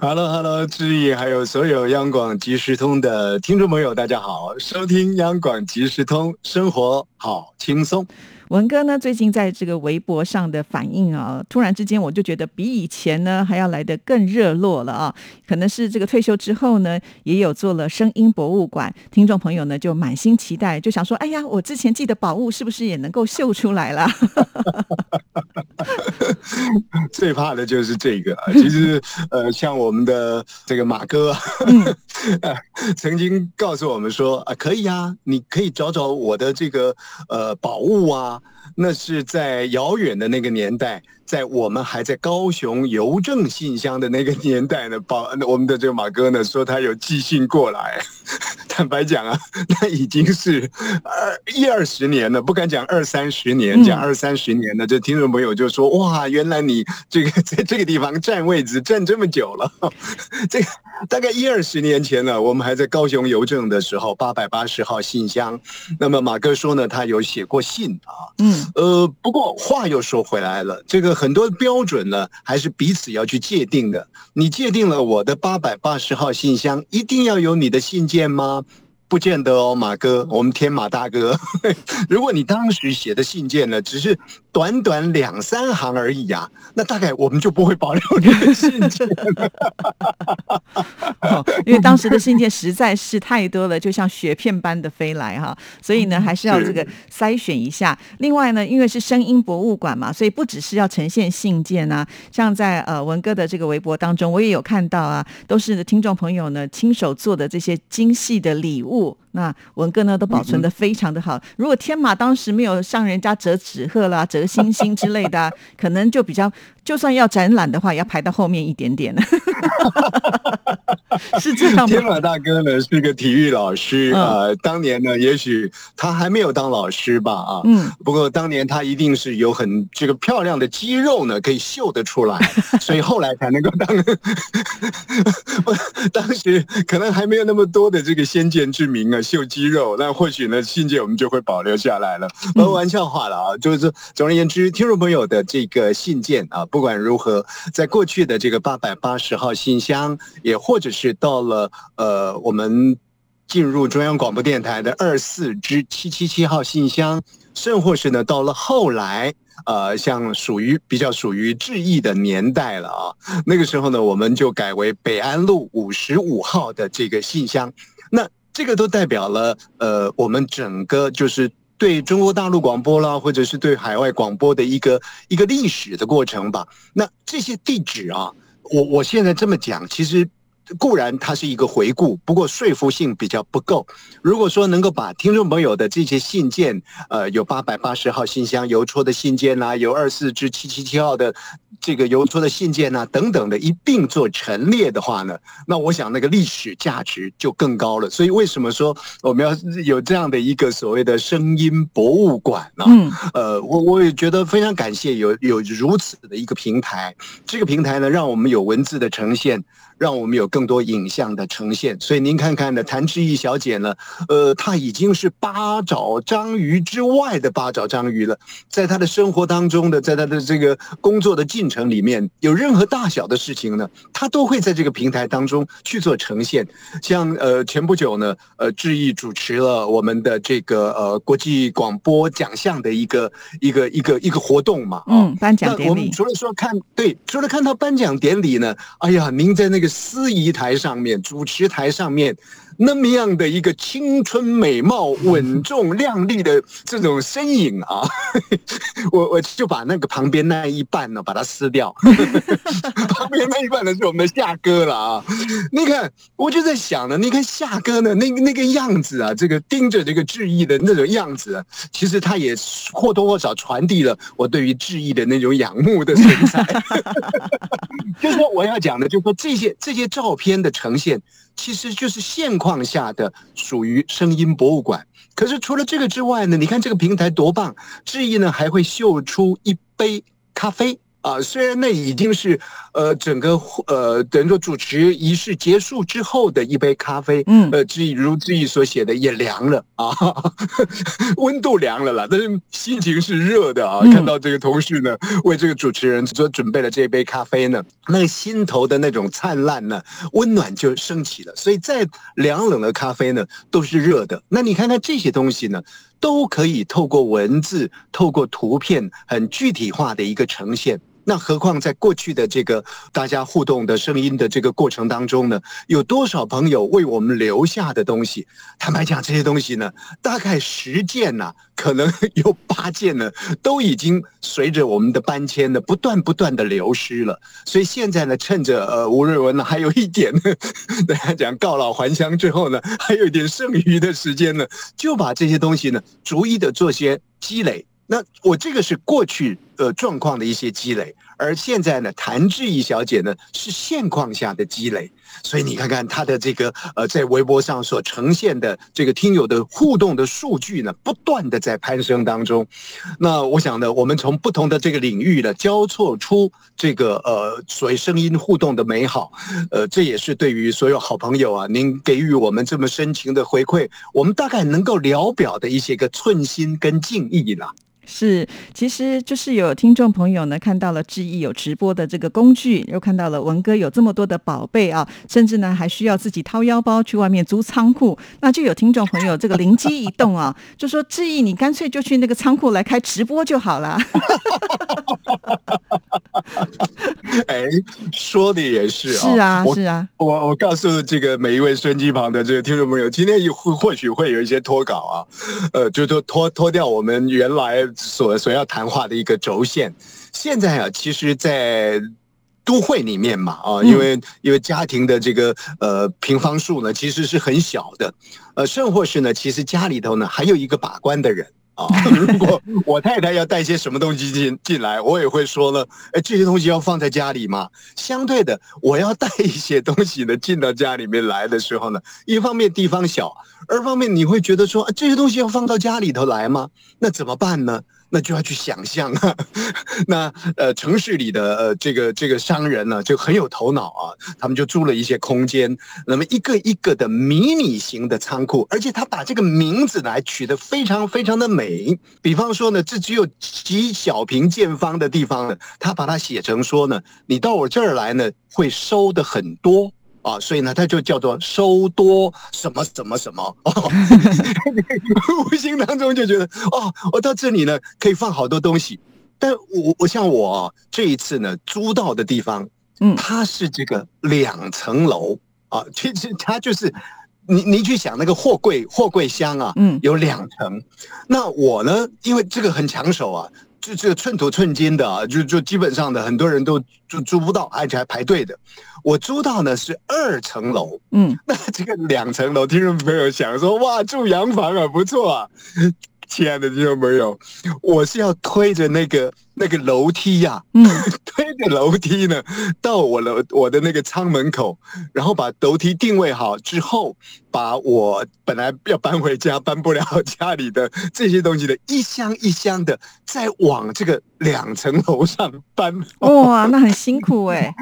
Hello，Hello，志毅，还有所有央广即时通的听众朋友，大家好，收听央广即时通，生活好轻松。文哥呢，最近在这个微博上的反应啊，突然之间我就觉得比以前呢还要来得更热络了啊！可能是这个退休之后呢，也有做了声音博物馆，听众朋友呢就满心期待，就想说：哎呀，我之前寄的宝物是不是也能够秀出来了？最怕的就是这个啊！其实呃，像我们的这个马哥，曾经告诉我们说啊，可以啊，你可以找找我的这个呃宝物啊。那是在遥远的那个年代。在我们还在高雄邮政信箱的那个年代呢，宝我们的这个马哥呢说他有寄信过来，坦白讲啊，那已经是二一二十年了，不敢讲二三十年，讲二三十年的这听众朋友就说哇，原来你这个在这个地方占位置占这么久了，这个大概一二十年前呢，我们还在高雄邮政的时候，八百八十号信箱。那么马哥说呢，他有写过信啊，嗯，呃，不过话又说回来了，这个。很多标准呢，还是彼此要去界定的。你界定了我的八百八十号信箱，一定要有你的信件吗？不见得哦，马哥，我们天马大哥，如果你当时写的信件呢，只是短短两三行而已啊，那大概我们就不会保留这个信件，因为当时的信件实在是太多了，就像雪片般的飞来哈，所以呢，还是要这个筛选一下。另外呢，因为是声音博物馆嘛，所以不只是要呈现信件啊，像在呃文哥的这个微博当中，我也有看到啊，都是听众朋友呢亲手做的这些精细的礼物。Sul 那文哥呢，都保存的非常的好。如果天马当时没有向人家折纸鹤啦、折星星之类的，可能就比较。就算要展览的话，也要排到后面一点点。是这样吗？天马大哥呢是个体育老师啊，当年呢，也许他还没有当老师吧啊。嗯。不过当年他一定是有很这个漂亮的肌肉呢，可以秀得出来，所以后来才能够当。当时可能还没有那么多的这个先见之明啊，秀肌肉，那或许呢，信件我们就会保留下来了。开玩笑话了啊，就是总而言之，听众朋友的这个信件啊。不管如何，在过去的这个八百八十号信箱，也或者是到了呃，我们进入中央广播电台的二四之七七七号信箱，甚或是呢，到了后来，呃，像属于比较属于致意的年代了啊，那个时候呢，我们就改为北安路五十五号的这个信箱，那这个都代表了呃，我们整个就是。对中国大陆广播啦，或者是对海外广播的一个一个历史的过程吧。那这些地址啊，我我现在这么讲，其实。固然它是一个回顾，不过说服性比较不够。如果说能够把听众朋友的这些信件，呃，有八百八十号信箱邮戳的信件呐，有二四至七七七号的这个邮戳的信件呐，等等的一并做陈列的话呢，那我想那个历史价值就更高了。所以为什么说我们要有这样的一个所谓的声音博物馆呢？嗯，呃，我我也觉得非常感谢有有如此的一个平台，这个平台呢，让我们有文字的呈现。让我们有更多影像的呈现，所以您看看呢，谭志毅小姐呢，呃，她已经是八爪章鱼之外的八爪章鱼了。在她的生活当中的，在她的这个工作的进程里面，有任何大小的事情呢，她都会在这个平台当中去做呈现。像呃，前不久呢，呃，志毅主持了我们的这个呃国际广播奖项的一个一个一个一个活动嘛，嗯，颁奖典礼。我们除了说看对，除了看到颁奖典礼呢，哎呀，您在那个。司仪台上面，主持台上面。那么样的一个青春美貌、稳重靓丽的这种身影啊，我我就把那个旁边那一半呢，把它撕掉。旁边那一半呢是我们的夏哥了啊！你看，我就在想呢，你看夏哥呢，那那个样子啊，这个盯着这个志毅的那种样子，其实他也或多或少传递了我对于志毅的那种仰慕的神采。就是说，我要讲的，就是说这些这些照片的呈现，其实就是现况下的属于声音博物馆。可是除了这个之外呢，你看这个平台多棒，志毅呢还会秀出一杯咖啡。啊，虽然那已经是呃整个呃等于说主持仪式结束之后的一杯咖啡，嗯，呃，志毅如志毅所写的也凉了啊，温度凉了啦，但是心情是热的啊。看到这个同事呢为这个主持人所准备了这杯咖啡呢，那个心头的那种灿烂呢，温暖就升起了。所以再凉冷的咖啡呢都是热的。那你看看这些东西呢？都可以透过文字、透过图片，很具体化的一个呈现。那何况在过去的这个大家互动的声音的这个过程当中呢，有多少朋友为我们留下的东西？坦白讲，这些东西呢，大概十件呐，可能 有八件呢，都已经随着我们的搬迁呢，不断不断的流失了。所以现在呢，趁着呃吴瑞文呢还有一点呢，大家讲告老还乡之后呢，还有一点剩余的时间呢，就把这些东西呢，逐一的做些积累。那我这个是过去呃状况的一些积累，而现在呢，谭志怡小姐呢是现况下的积累，所以你看看她的这个呃在微博上所呈现的这个听友的互动的数据呢，不断的在攀升当中。那我想呢，我们从不同的这个领域呢，交错出这个呃所谓声音互动的美好，呃，这也是对于所有好朋友啊，您给予我们这么深情的回馈，我们大概能够聊表的一些个寸心跟敬意了。是，其实就是有听众朋友呢看到了志毅有直播的这个工具，又看到了文哥有这么多的宝贝啊，甚至呢还需要自己掏腰包去外面租仓库，那就有听众朋友这个灵机一动啊，就说志毅你干脆就去那个仓库来开直播就好了。哎，说的也是啊，是啊，是啊，我我告诉这个每一位孙机旁的这个听众朋友，今天会或许会有一些脱稿啊，呃，就说脱脱掉我们原来所所要谈话的一个轴线。现在啊，其实，在都会里面嘛，啊，因为因为家庭的这个呃平方数呢，其实是很小的，呃，甚或是呢，其实家里头呢还有一个把关的人。啊，如果我太太要带些什么东西进进来，我也会说呢，哎，这些东西要放在家里嘛。相对的，我要带一些东西呢进到家里面来的时候呢，一方面地方小，二方面你会觉得说，这些东西要放到家里头来吗？那怎么办呢？那就要去想象啊，那呃城市里的呃这个这个商人呢就很有头脑啊，他们就租了一些空间，那么一个一个的迷你型的仓库，而且他把这个名字来取得非常非常的美，比方说呢，这只有几小平见方的地方呢，他把它写成说呢，你到我这儿来呢会收的很多。啊，所以呢，它就叫做收多什么什么什么哦，无形当中就觉得哦，我到这里呢可以放好多东西。但我我像我这一次呢租到的地方，嗯，它是这个两层楼啊，其实它就是你你去想那个货柜货柜箱啊，嗯，有两层。那我呢，因为这个很抢手啊。就这个寸土寸金的啊，就就基本上的很多人都租租不到，而且还排队的。我租到呢是二层楼，嗯，那这个两层楼，听众朋友想说哇，住洋房啊，不错啊。亲爱的听众朋友，我是要推着那个那个楼梯呀，嗯，推着楼梯呢，到我楼我的那个舱门口，然后把楼梯定位好之后，把我本来要搬回家搬不了家里的这些东西的一箱一箱的，再往这个两层楼上搬。哇，那很辛苦哎。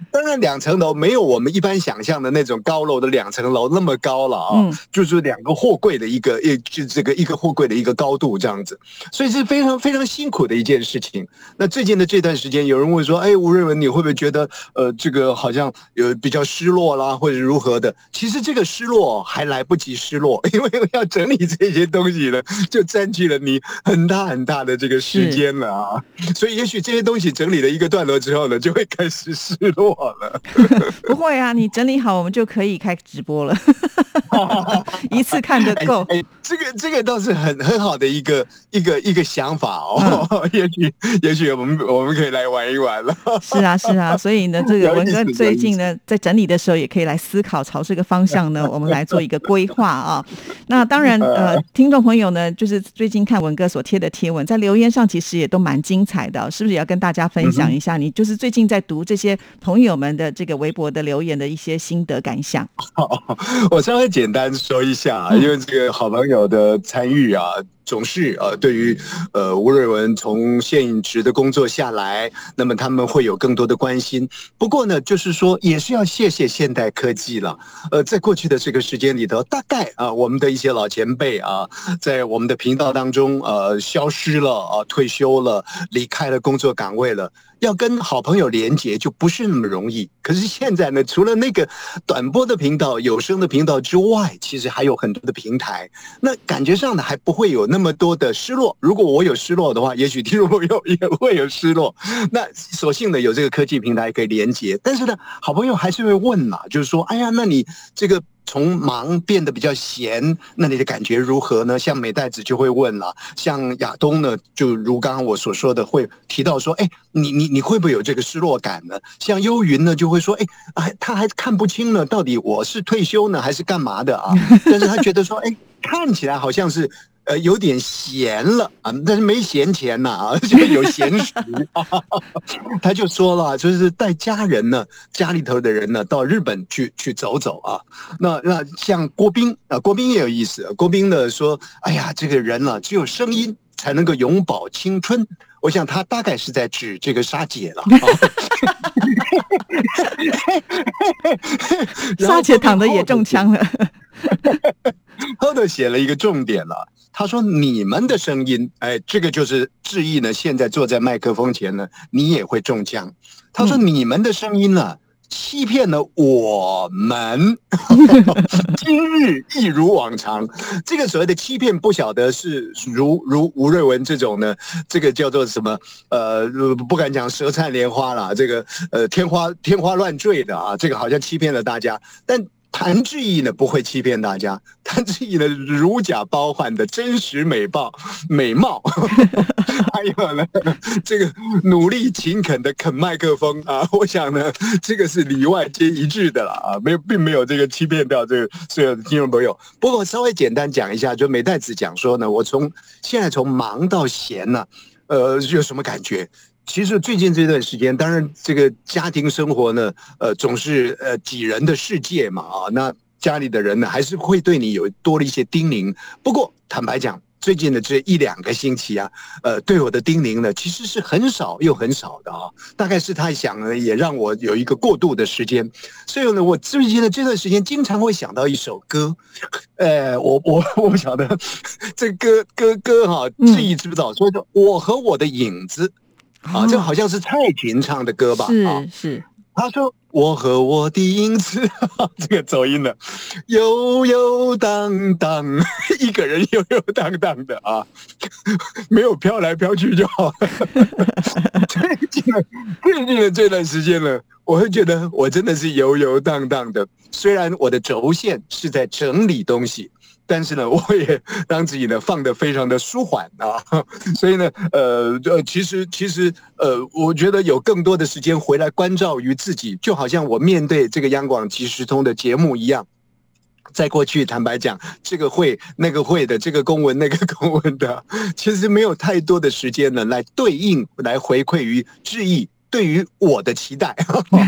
当然，两层楼没有我们一般想象的那种高楼的两层楼那么高了啊，就是两个货柜的一个，一就这个一个货柜的一个高度这样子，所以是非常非常辛苦的一件事情。那最近的这段时间，有人问说：“哎，吴瑞文，你会不会觉得呃，这个好像有比较失落啦，或者如何的？”其实这个失落还来不及失落，因为要整理这些东西呢，就占据了你很大很大的这个时间了啊。所以也许这些东西整理了一个段落之后呢，就会开始失落。好了，不会啊，你整理好，我们就可以开直播了，一次看得够。这个这个倒是很很好的一个一个一个想法哦，也许也许我们我们可以来玩一玩了。是啊是啊，所以呢，这个文哥最近呢，在整理的时候也可以来思考，朝这个方向呢，我们来做一个规划啊。那当然，呃，听众朋友呢，就是最近看文哥所贴的贴文，在留言上其实也都蛮精彩的，是不是也要跟大家分享一下？你就是最近在读这些朋朋友们的这个微博的留言的一些心得感想。我稍微简单说一下，因为这个好朋友的参与啊。总是呃，对于呃吴瑞文从现职的工作下来，那么他们会有更多的关心。不过呢，就是说也是要谢谢现代科技了。呃，在过去的这个时间里头，大概啊，我们的一些老前辈啊，在我们的频道当中呃消失了啊，退休了，离开了工作岗位了。要跟好朋友连接就不是那么容易。可是现在呢，除了那个短波的频道、有声的频道之外，其实还有很多的平台。那感觉上呢，还不会有那那么多的失落。如果我有失落的话，也许听众朋友也会有失落。那所幸呢，有这个科技平台可以连接。但是呢，好朋友还是会问嘛，就是说，哎呀，那你这个。从忙变得比较闲，那你的感觉如何呢？像美代子就会问了，像亚东呢，就如刚刚我所说的，会提到说，哎，你你你会不会有这个失落感呢？像幽云呢，就会说，哎，还他还看不清呢，到底我是退休呢，还是干嘛的啊？但是他觉得说，哎，看起来好像是。呃，有点闲了啊，但是没闲钱呐啊，就有闲时。他就说了，就是带家人呢，家里头的人呢，到日本去去走走啊。那那像郭斌啊，郭斌也有意思。郭斌呢说，哎呀，这个人呢，只有声音才能够永葆青春。我想他大概是在指这个沙姐了。沙姐躺的也中枪了。后头写了一个重点了。他说：“你们的声音，哎，这个就是致意呢。现在坐在麦克风前呢，你也会中枪。”他说：“你们的声音呢，欺骗了我们。今日一如往常。这个所谓的欺骗，不晓得是如如吴瑞文这种呢，这个叫做什么？呃，不敢讲舌灿莲花了，这个呃天花天花乱坠的啊，这个好像欺骗了大家，但。”谭志毅呢不会欺骗大家，谭志毅呢如假包换的真实美貌，美貌，还有呢 这个努力勤恳的啃麦克风啊，我想呢这个是里外皆一致的了啊，没有并没有这个欺骗掉这个所有的听众朋友。不过稍微简单讲一下，就美代子讲说呢，我从现在从忙到闲呢，呃有什么感觉？其实最近这段时间，当然这个家庭生活呢，呃，总是呃几人的世界嘛啊，那家里的人呢，还是会对你有多了一些叮咛。不过坦白讲，最近的这一两个星期啊，呃，对我的叮咛呢，其实是很少又很少的啊。大概是他想呢，也让我有一个过渡的时间。所以呢，我最近的这段时间，经常会想到一首歌，呃，我我我不晓得这歌歌歌哈，记忆知不知道？所以说，我和我的影子。啊，这好像是蔡琴唱的歌吧？是是，他说我和我的影子，这个走音了，悠悠荡荡，一个人 悠悠荡荡的啊，没有飘来飘去就好了。最近最近的这段时间呢，我会觉得我真的是悠悠荡荡的，虽然我的轴线是在整理东西。但是呢，我也让自己呢放得非常的舒缓啊，所以呢，呃呃，其实其实呃，我觉得有更多的时间回来关照于自己，就好像我面对这个央广即时通的节目一样，在过去坦白讲，这个会那个会的，这个公文那个公文的，其实没有太多的时间呢来对应来回馈于致意。对于我的期待，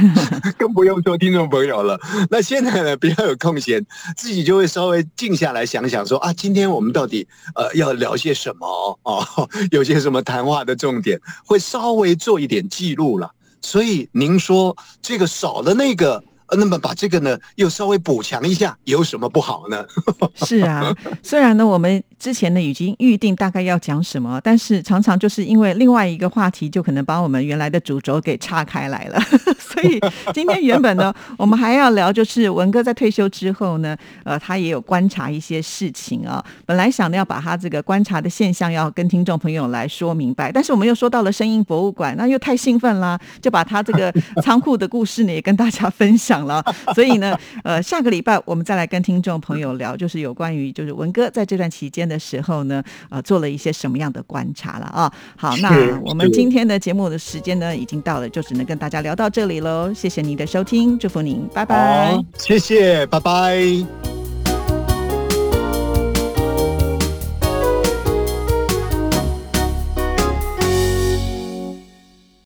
更不用说听众朋友了。那现在呢，比较有空闲，自己就会稍微静下来想想，说啊，今天我们到底呃要聊些什么哦？有些什么谈话的重点，会稍微做一点记录了。所以您说这个少了那个。那么把这个呢，又稍微补强一下，有什么不好呢？是啊，虽然呢，我们之前呢已经预定大概要讲什么，但是常常就是因为另外一个话题，就可能把我们原来的主轴给岔开来了。所以今天原本呢，我们还要聊，就是文哥在退休之后呢，呃，他也有观察一些事情啊。本来想要把他这个观察的现象要跟听众朋友来说明白，但是我们又说到了声音博物馆，那又太兴奋啦，就把他这个仓库的故事呢也跟大家分享。了，所以呢，呃，下个礼拜我们再来跟听众朋友聊，就是有关于就是文哥在这段期间的时候呢，呃，做了一些什么样的观察了啊？好，那我们今天的节目的时间呢已经到了，就只能跟大家聊到这里喽。谢谢您的收听，祝福您，拜拜。谢谢，拜拜。